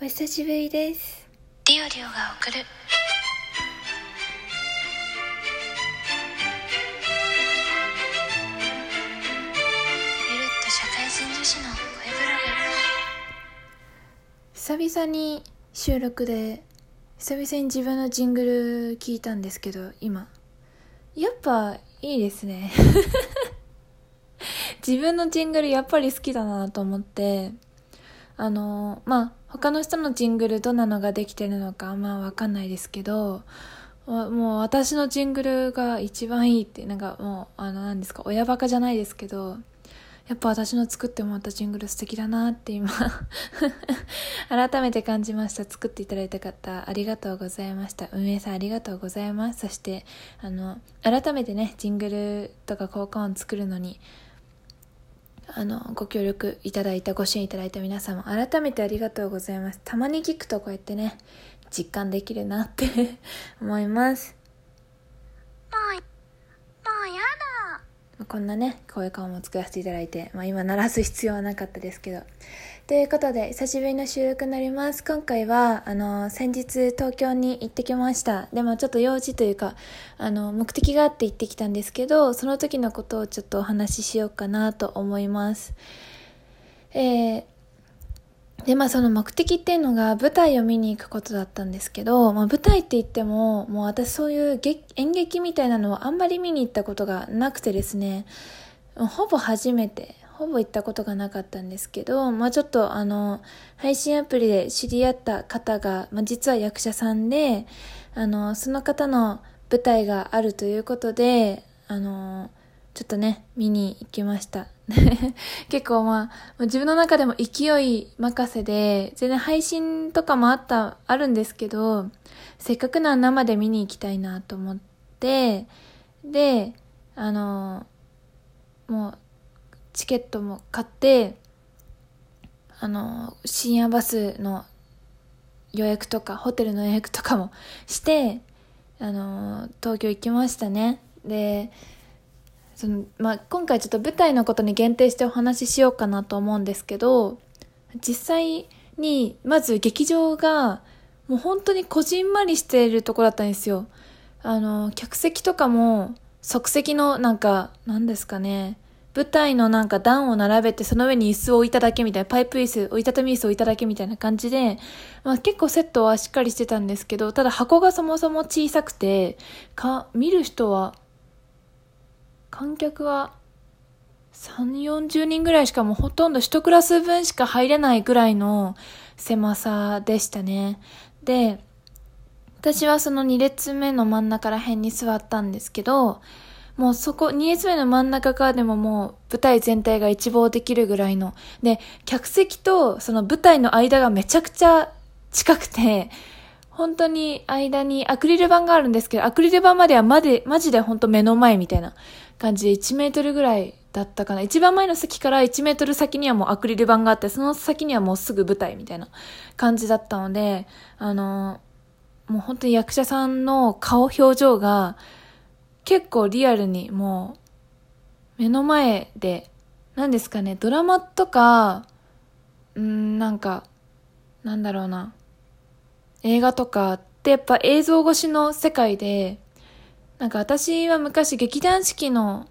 お久しぶりです。リオリオが送るゆるっと社会人女子の声ブログ久々に収録で、久々に自分のジングル聞いたんですけど、今。やっぱいいですね。自分のジングルやっぱり好きだなと思って、あの、まあ、他の人のジングルどんなのができてるのかあんまわかんないですけど、もう私のジングルが一番いいって、なんかもう、あの、何ですか、親バカじゃないですけど、やっぱ私の作ってもらったジングル素敵だなって今 改めて感じました。作っていただいた方ありがとうございました。運営さんありがとうございます。そしてあの改めてねジングルとか効果音作るのにあのご協力いただいたご支援いただいた皆様改めてありがとうございます。たまに聞くとこうやってね実感できるなって 思います。もうもうやだ。こんなね、声感も作らせていただいて、まあ今鳴らす必要はなかったですけど。ということで、久しぶりの収録になります。今回は、あの、先日東京に行ってきました。でもちょっと用事というか、あの、目的があって行ってきたんですけど、その時のことをちょっとお話ししようかなと思います。えー、で、まあその目的っていうのが舞台を見に行くことだったんですけど、まあ舞台って言っても、もう私そういう演劇みたいなのはあんまり見に行ったことがなくてですね、ほぼ初めて、ほぼ行ったことがなかったんですけど、まあちょっとあの、配信アプリで知り合った方が、まあ実は役者さんで、あの、その方の舞台があるということで、あの、ちょっとね、見に行きました。結構まあ、自分の中でも勢い任せで、全然配信とかもあった、あるんですけど、せっかくなら生で見に行きたいなと思って、で、あの、もう、チケットも買って、あの、深夜バスの予約とか、ホテルの予約とかもして、あの、東京行きましたね。で、そのまあ、今回ちょっと舞台のことに限定してお話ししようかなと思うんですけど実際にまず劇場がもう本当にこじんまりしているとこだったんですよあの客席とかも即席のなんか何ですかね舞台のなんか段を並べてその上に椅子を置いただけみたいなパイプ椅子折りたたみ椅子を置いただけみたいな感じで、まあ、結構セットはしっかりしてたんですけどただ箱がそもそも小さくてか見る人は観客は3、40人ぐらいしかもうほとんど1クラス分しか入れないぐらいの狭さでしたね。で、私はその2列目の真ん中ら辺に座ったんですけど、もうそこ、2列目の真ん中からでももう舞台全体が一望できるぐらいの。で、客席とその舞台の間がめちゃくちゃ近くて、本当に間にアクリル板があるんですけど、アクリル板まではまで、マジで本当目の前みたいな感じで1メートルぐらいだったかな。一番前の席から1メートル先にはもうアクリル板があって、その先にはもうすぐ舞台みたいな感じだったので、あの、もう本当に役者さんの顔表情が結構リアルにもう目の前で、何ですかね、ドラマとか、うん、なんか、なんだろうな。映画とかってやっぱ映像越しの世界で、なんか私は昔劇団四季の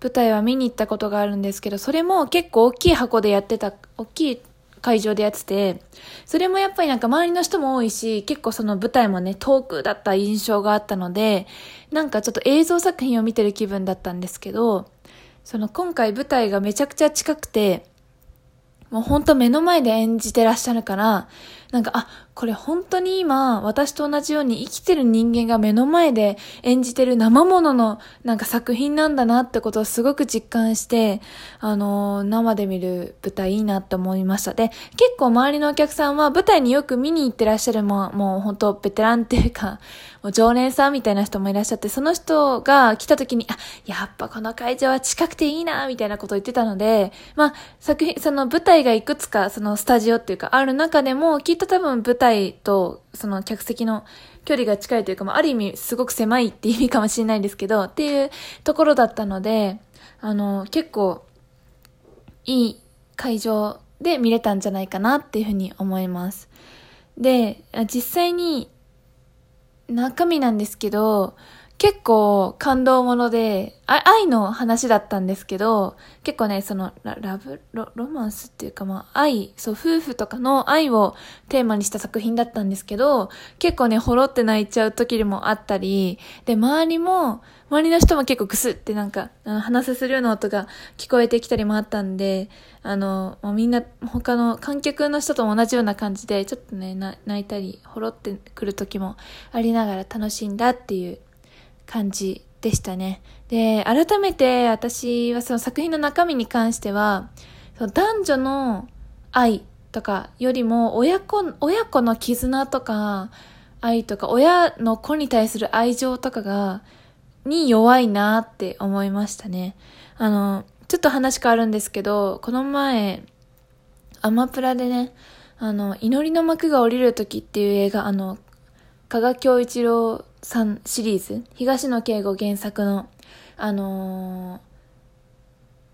舞台は見に行ったことがあるんですけど、それも結構大きい箱でやってた、大きい会場でやってて、それもやっぱりなんか周りの人も多いし、結構その舞台もね、遠くだった印象があったので、なんかちょっと映像作品を見てる気分だったんですけど、その今回舞台がめちゃくちゃ近くて、もうほんと目の前で演じてらっしゃるから、なんか、あ、これ本当に今、私と同じように生きてる人間が目の前で演じてる生もののなんか作品なんだなってことをすごく実感して、あのー生で見る舞台いいなって思いました。で、結構周りのお客さんは舞台によく見に行ってらっしゃるもう、もう本当ベテランっていうか、もう常連さんみたいな人もいらっしゃって、その人が来た時に、あ、やっぱこの会場は近くていいな、みたいなことを言ってたので、まあ、作品、その舞台がいくつか、そのスタジオっていうか、ある中でも、きと多分舞台と、その客席の距離が近いというか、まあ、ある意味すごく狭いっていう意味かもしれないんですけど、っていうところだったので、あの、結構、いい会場で見れたんじゃないかなっていうふうに思います。で、実際に中身なんですけど、結構感動もので、あ愛の話だったんですけど、結構ね、そのララブロ、ロマンスっていうかまあ愛、そう、夫婦とかの愛をテーマにした作品だったんですけど、結構ね、ほろって泣いちゃう時もあったり、で、周りも、周りの人も結構クスってなんか、あの話せするような音が聞こえてきたりもあったんで、あの、もうみんな他の観客の人とも同じような感じで、ちょっとね、泣いたり、ほろってくる時もありながら楽しんだっていう感じでしたね。で、改めて私はその作品の中身に関しては、その男女の愛とかよりも親子、親子の絆とか愛とか親の子に対する愛情とかが、に弱いなって思いましたね。あの、ちょっと話変わるんですけど、この前、アマプラでね、あの、祈りの幕が降りる時っていう映画、あの、加賀京一郎さんシリーズ、東野圭吾原作の、あの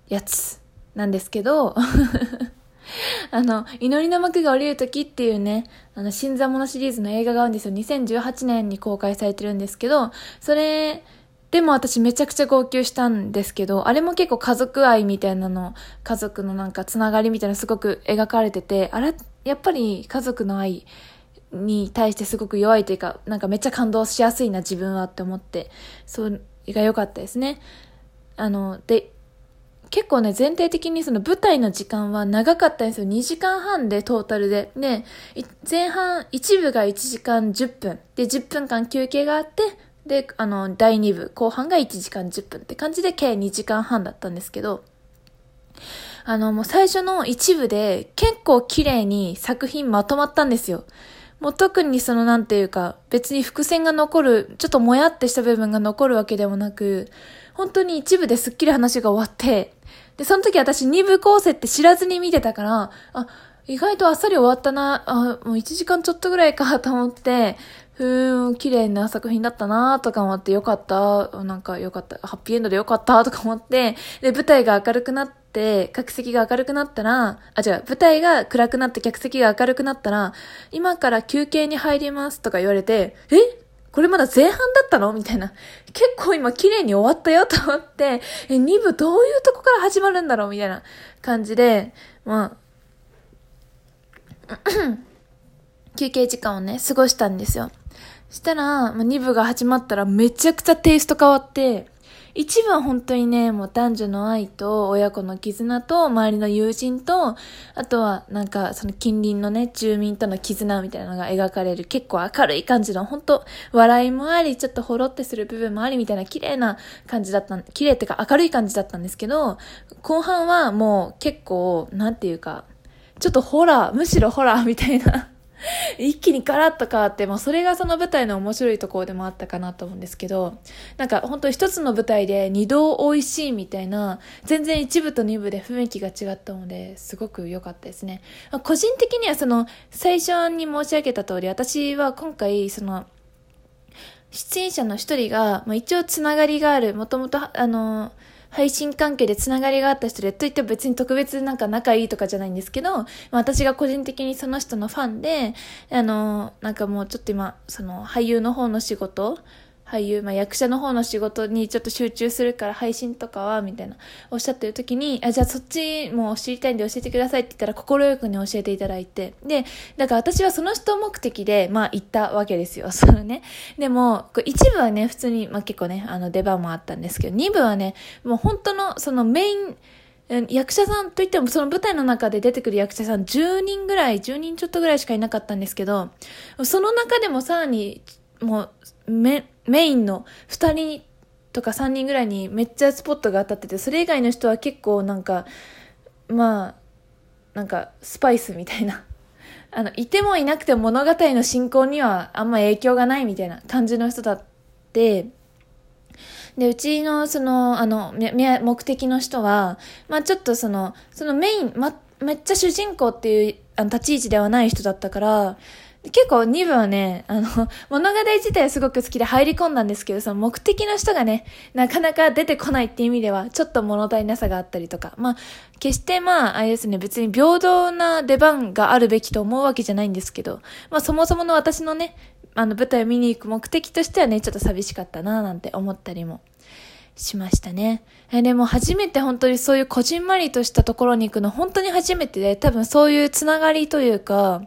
ー、やつなんですけど、あの、祈りの幕が降りる時っていうね、あの、新座物シリーズの映画があるんですよ。2018年に公開されてるんですけど、それ、でも私めちゃくちゃ号泣したんですけど、あれも結構家族愛みたいなの、家族のなんかつながりみたいなすごく描かれてて、あれ、やっぱり家族の愛に対してすごく弱いというか、なんかめっちゃ感動しやすいな自分はって思って、それが良かったですね。あの、で、結構ね、全体的にその舞台の時間は長かったんですよ。2時間半でトータルで。で、前半、一部が1時間10分。で、10分間休憩があって、で、あの、第2部、後半が1時間10分って感じで計2時間半だったんですけど、あの、もう最初の一部で結構綺麗に作品まとまったんですよ。もう特にそのなんていうか、別に伏線が残る、ちょっともやってした部分が残るわけでもなく、本当に一部ですっきり話が終わって、で、その時私二部構成って知らずに見てたから、あ、意外とあっさり終わったな、あ、もう1時間ちょっとぐらいかと思って、ふーん、綺麗な作品だったなとか思ってよかった、なんかよかった、ハッピーエンドでよかったとか思って、で、舞台が明るくなって、客席が明るくなったら、あ、違う、舞台が暗くなって客席が明るくなったら、今から休憩に入りますとか言われて、えこれまだ前半だったの？みたいな。結構今綺麗に終わったよと思って、え、2部どういうとこから始まるんだろう？みたいな感じで、まあ、休憩時間をね、過ごしたんですよ。したら、まあ、2部が始まったらめちゃくちゃテイスト変わって、一部は本当にね、もう男女の愛と親子の絆と周りの友人と、あとはなんかその近隣のね、住民との絆みたいなのが描かれる結構明るい感じの、本当笑いもあり、ちょっとほろってする部分もありみたいな綺麗な感じだった、綺麗ってか明るい感じだったんですけど、後半はもう結構、なんていうか、ちょっとホラー、むしろホラーみたいな 一気にガラッと変わって、まあそれがその舞台の面白いところでもあったかなと思うんですけど、なんか本当一つの舞台で二度美味しいみたいな、全然一部と二部で雰囲気が違ったので、すごく良かったですね。個人的にはその、最初に申し上げた通り、私は今回その、出演者の一人が、まあ、一応つながりがある、もともと、あの、配信関係でつながりがあった人で、といって別に特別なんか仲いいとかじゃないんですけど、私が個人的にその人のファンで、あの、なんかもうちょっと今、その俳優の方の仕事、俳優、まあ、役者の方の仕事にちょっと集中するから配信とかは、みたいな、おっしゃってる時に、あ、じゃあそっちも知りたいんで教えてくださいって言ったら、快くに教えていただいて。で、だから私はその人目的で、まあ行ったわけですよ。そのね。でも、一部はね、普通に、まあ結構ね、あの出番もあったんですけど、二部はね、もう本当の、そのメイン、役者さんといってもその舞台の中で出てくる役者さん10人ぐらい、10人ちょっとぐらいしかいなかったんですけど、その中でもさらに、もう、メインの2人とか3人ぐらいにめっちゃスポットが当たってて、それ以外の人は結構なんか、まあ、なんかスパイスみたいな。あの、いてもいなくても物語の進行にはあんま影響がないみたいな感じの人だって、で、うちのその、あの、目的の人は、まあちょっとその、そのメイン、ま、めっちゃ主人公っていうあの立ち位置ではない人だったから、結構2部はね、あの、物語自体すごく好きで入り込んだんですけど、その目的の人がね、なかなか出てこないっていう意味では、ちょっと物足りなさがあったりとか、まあ、決してまあ、あれですね、別に平等な出番があるべきと思うわけじゃないんですけど、まあそもそもの私のね、あの舞台を見に行く目的としてはね、ちょっと寂しかったななんて思ったりもしましたね。えでも初めて本当にそういうこじんまりとしたところに行くの本当に初めてで、多分そういうつながりというか、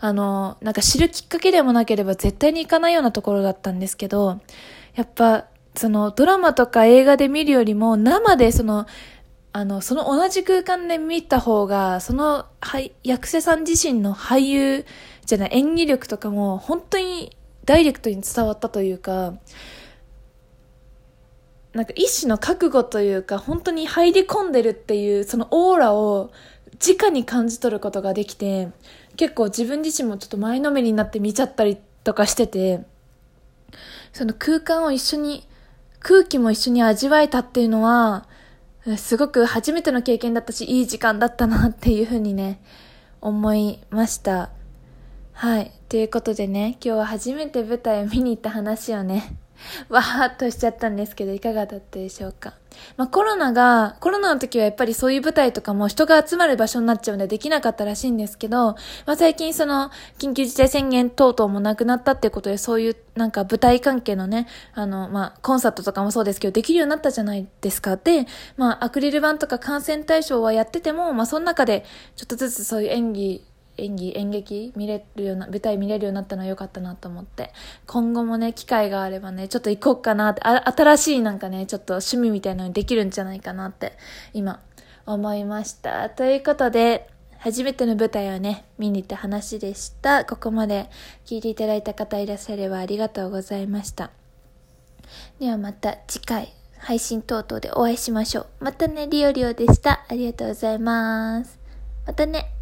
あの、なんか知るきっかけでもなければ絶対に行かないようなところだったんですけど、やっぱ、そのドラマとか映画で見るよりも生でその、あの、その同じ空間で見た方が、その、はい、役者さん自身の俳優じゃない演技力とかも本当にダイレクトに伝わったというか、なんか一種の覚悟というか、本当に入り込んでるっていう、そのオーラを直に感じ取ることができて、結構自分自身もちょっと前のめりになって見ちゃったりとかしてて、その空間を一緒に、空気も一緒に味わえたっていうのは、すごく初めての経験だったし、いい時間だったなっていうふうにね、思いました。はい。ということでね、今日は初めて舞台を見に行った話をね、わーっとしちゃったんですけど、いかがだったでしょうか？まあコロナが、コロナの時はやっぱりそういう舞台とかも人が集まる場所になっちゃうんでできなかったらしいんですけど、まあ最近その、緊急事態宣言等々もなくなったってことで、そういうなんか舞台関係のね、あの、まあコンサートとかもそうですけど、できるようになったじゃないですか。で、まあアクリル板とか感染対象はやってても、まあその中でちょっとずつそういう演技、演技、演劇見れるような、舞台見れるようになったのは良かったなと思って、今後もね、機会があればね、ちょっと行こうかなって、あ新しいなんかね、ちょっと趣味みたいなのにできるんじゃないかなって、今、思いました。ということで、初めての舞台をね、見に行った話でした。ここまで聞いていただいた方いらっしゃればありがとうございました。ではまた次回、配信等々でお会いしましょう。またね、リオリオでした。ありがとうございます。またね。